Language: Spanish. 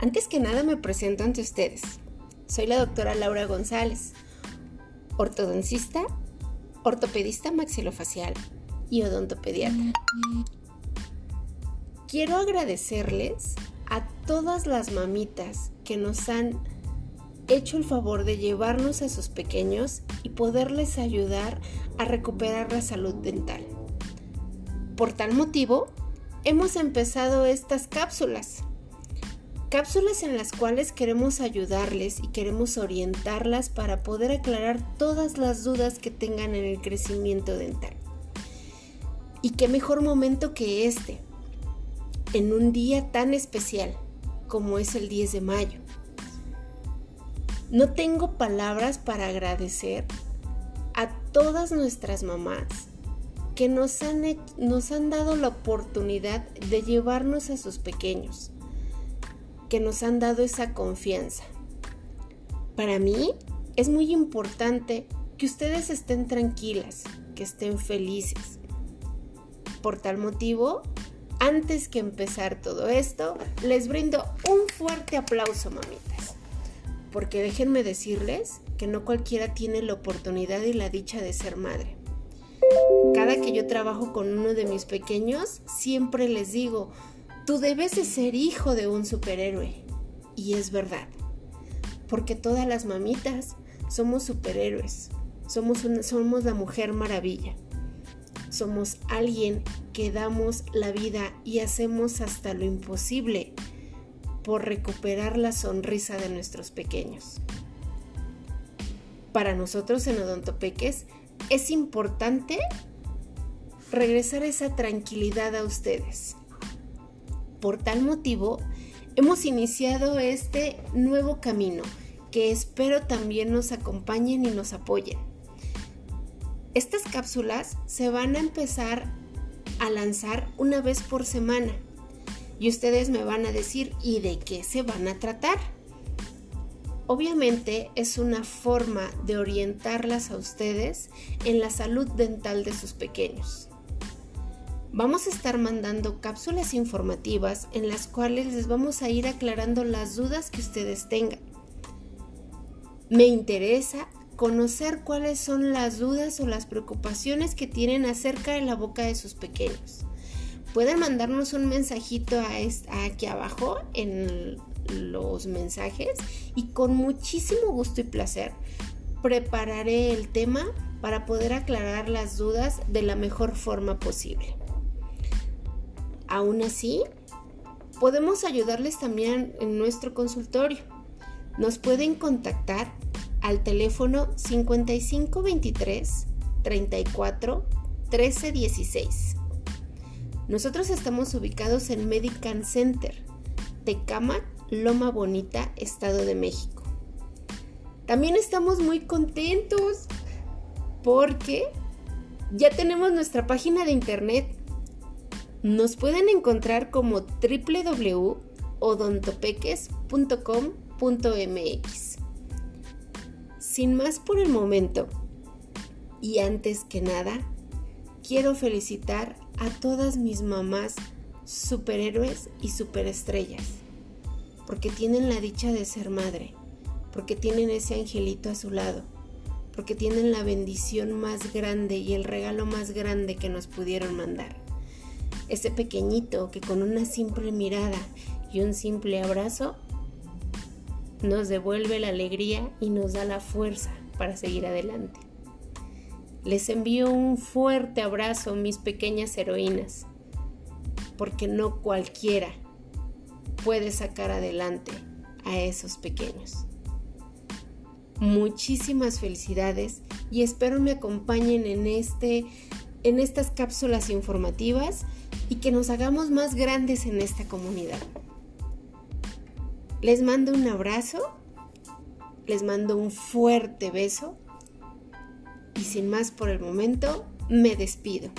Antes que nada me presento ante ustedes. Soy la doctora Laura González, ortodoncista, ortopedista maxilofacial y odontopediatra. Quiero agradecerles a todas las mamitas que nos han hecho el favor de llevarnos a sus pequeños y poderles ayudar a recuperar la salud dental. Por tal motivo, hemos empezado estas cápsulas. Cápsulas en las cuales queremos ayudarles y queremos orientarlas para poder aclarar todas las dudas que tengan en el crecimiento dental. Y qué mejor momento que este, en un día tan especial como es el 10 de mayo no tengo palabras para agradecer a todas nuestras mamás que nos han, nos han dado la oportunidad de llevarnos a sus pequeños, que nos han dado esa confianza. Para mí es muy importante que ustedes estén tranquilas, que estén felices. Por tal motivo, antes que empezar todo esto, les brindo un fuerte aplauso, mamitas porque déjenme decirles que no cualquiera tiene la oportunidad y la dicha de ser madre. Cada que yo trabajo con uno de mis pequeños, siempre les digo, tú debes de ser hijo de un superhéroe. Y es verdad, porque todas las mamitas somos superhéroes, somos, somos la mujer maravilla, somos alguien que damos la vida y hacemos hasta lo imposible por recuperar la sonrisa de nuestros pequeños. Para nosotros en Odontopeques es importante regresar esa tranquilidad a ustedes. Por tal motivo, hemos iniciado este nuevo camino que espero también nos acompañen y nos apoyen. Estas cápsulas se van a empezar a lanzar una vez por semana y ustedes me van a decir, ¿y de qué se van a tratar? Obviamente es una forma de orientarlas a ustedes en la salud dental de sus pequeños. Vamos a estar mandando cápsulas informativas en las cuales les vamos a ir aclarando las dudas que ustedes tengan. Me interesa conocer cuáles son las dudas o las preocupaciones que tienen acerca de la boca de sus pequeños pueden mandarnos un mensajito aquí abajo en los mensajes y con muchísimo gusto y placer prepararé el tema para poder aclarar las dudas de la mejor forma posible. Aún así, podemos ayudarles también en nuestro consultorio. Nos pueden contactar al teléfono 5523 34 13 16 nosotros estamos ubicados en Medical Center, Tecama, Loma Bonita, Estado de México. También estamos muy contentos porque ya tenemos nuestra página de internet. Nos pueden encontrar como www.odontopeques.com.mx. Sin más por el momento, y antes que nada, quiero felicitar a todas mis mamás superhéroes y superestrellas, porque tienen la dicha de ser madre, porque tienen ese angelito a su lado, porque tienen la bendición más grande y el regalo más grande que nos pudieron mandar. Ese pequeñito que con una simple mirada y un simple abrazo nos devuelve la alegría y nos da la fuerza para seguir adelante. Les envío un fuerte abrazo, mis pequeñas heroínas, porque no cualquiera puede sacar adelante a esos pequeños. Muchísimas felicidades y espero me acompañen en este en estas cápsulas informativas y que nos hagamos más grandes en esta comunidad. Les mando un abrazo, les mando un fuerte beso y sin más por el momento, me despido.